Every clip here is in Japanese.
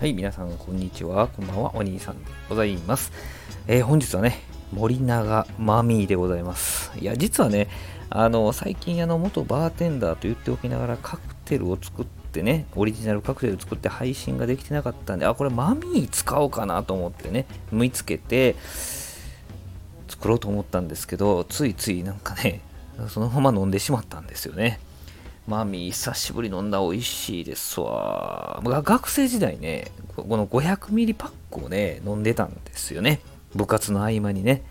はい、皆さん、こんにちは。こんばんは。お兄さんでございます。えー、本日はね、森永マミーでございます。いや、実はね、あの、最近、あの、元バーテンダーと言っておきながら、カクテルを作ってね、オリジナルカクテル作って配信ができてなかったんで、あ、これマミー使おうかなと思ってね、見つけて、作ろうと思ったんですけど、ついついなんかね、そのまま飲んでしまったんですよね。マミー、久しぶり飲んだ美味しいですわ。学生時代ね、この500ミリパックをね、飲んでたんですよね。部活の合間にね。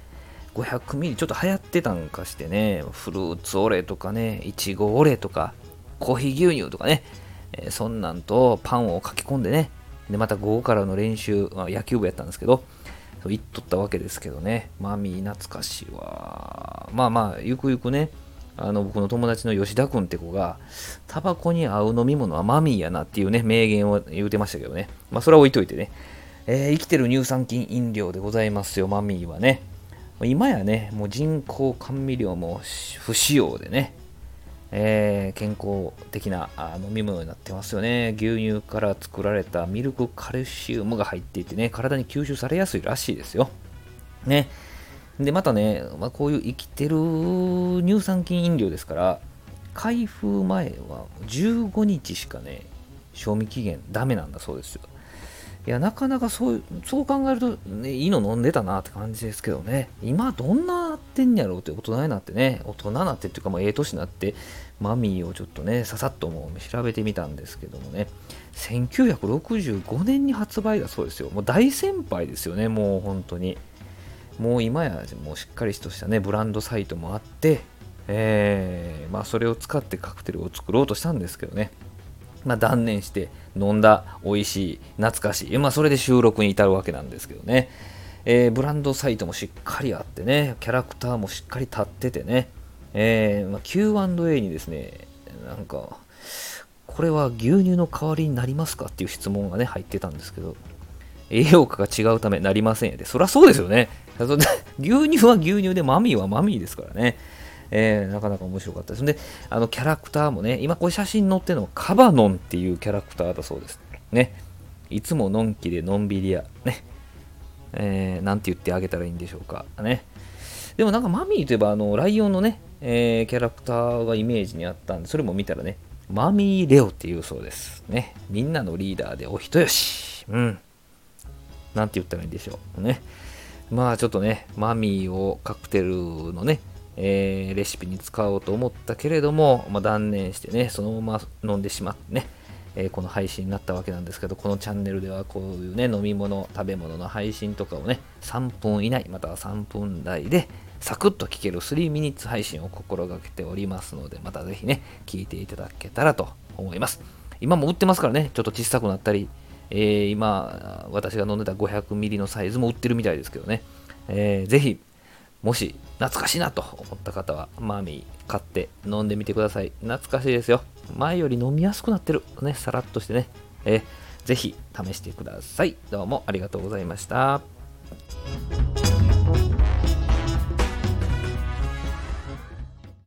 500ミリちょっと流行ってたんかしてね、フルーツオレとかね、いちごオレとか、コーヒー牛乳とかね、えー、そんなんとパンを書き込んでね、で、また午後からの練習、まあ、野球部やったんですけど、そう言っとったわけですけどね、マミー懐かしいわ。まあまあ、ゆくゆくね、あの僕の友達の吉田君って子が、タバコに合う飲み物はマミーやなっていうね、名言を言うてましたけどね。まあ、それは置いといてね。えー、生きてる乳酸菌飲料でございますよ、マミーはね。今やね、もう人工甘味料も不使用でね、えー、健康的な飲み物になってますよね。牛乳から作られたミルクカルシウムが入っていてね、体に吸収されやすいらしいですよ。ね。で、またね、まあ、こういう生きてる乳酸菌飲料ですから、開封前は15日しかね、賞味期限ダメなんだそうですよ。いや、なかなかそうそう考えると、ね、いいの飲んでたなって感じですけどね、今どんなってんやろうって大人になってね、大人になってっていうか、もうええ年になって、マミーをちょっとね、ささっともう調べてみたんですけどもね、1965年に発売だそうですよ。もう大先輩ですよね、もう本当に。もう今やもうしっかりとしたねブランドサイトもあって、えー、まあ、それを使ってカクテルを作ろうとしたんですけどね、まあ、断念して飲んだ美味しい懐かしい、まあ、それで収録に至るわけなんですけどね、えー、ブランドサイトもしっかりあってねキャラクターもしっかり立っててね、えーま、Q&A にですねなんかこれは牛乳の代わりになりますかっていう質問がね入ってたんですけど。栄養価が違うためなりませんで。そりゃそうですよね。牛乳は牛乳でマミーはマミーですからね。えー、なかなか面白かったです。で、あのキャラクターもね、今これ写真載ってるのはカバノンっていうキャラクターだそうです。ね。いつものんきでのんびりや。ね。えー、なんて言ってあげたらいいんでしょうか。ね。でもなんかマミーといえばあのライオンのね、えー、キャラクターがイメージにあったんで、それも見たらね、マミーレオっていうそうです。ね。みんなのリーダーでお人よし。うん。なんて言ったらいいんでしょう。ね。まあちょっとね、マミーをカクテルのね、えー、レシピに使おうと思ったけれども、まあ、断念してね、そのまま飲んでしまってね、えー、この配信になったわけなんですけど、このチャンネルではこういうね、飲み物、食べ物の配信とかをね、3分以内、または3分台で、サクッと聞ける3ミニッツ配信を心がけておりますので、またぜひね、聞いていただけたらと思います。今も売ってますからね、ちょっと小さくなったり、えー、今、私が飲んでた500ミリのサイズも売ってるみたいですけどね。えー、ぜひ、もし懐かしいなと思った方は、マーミー買って飲んでみてください。懐かしいですよ。前より飲みやすくなってる。ね、さらっとしてね。えー、ぜひ試してください。どうもありがとうございました。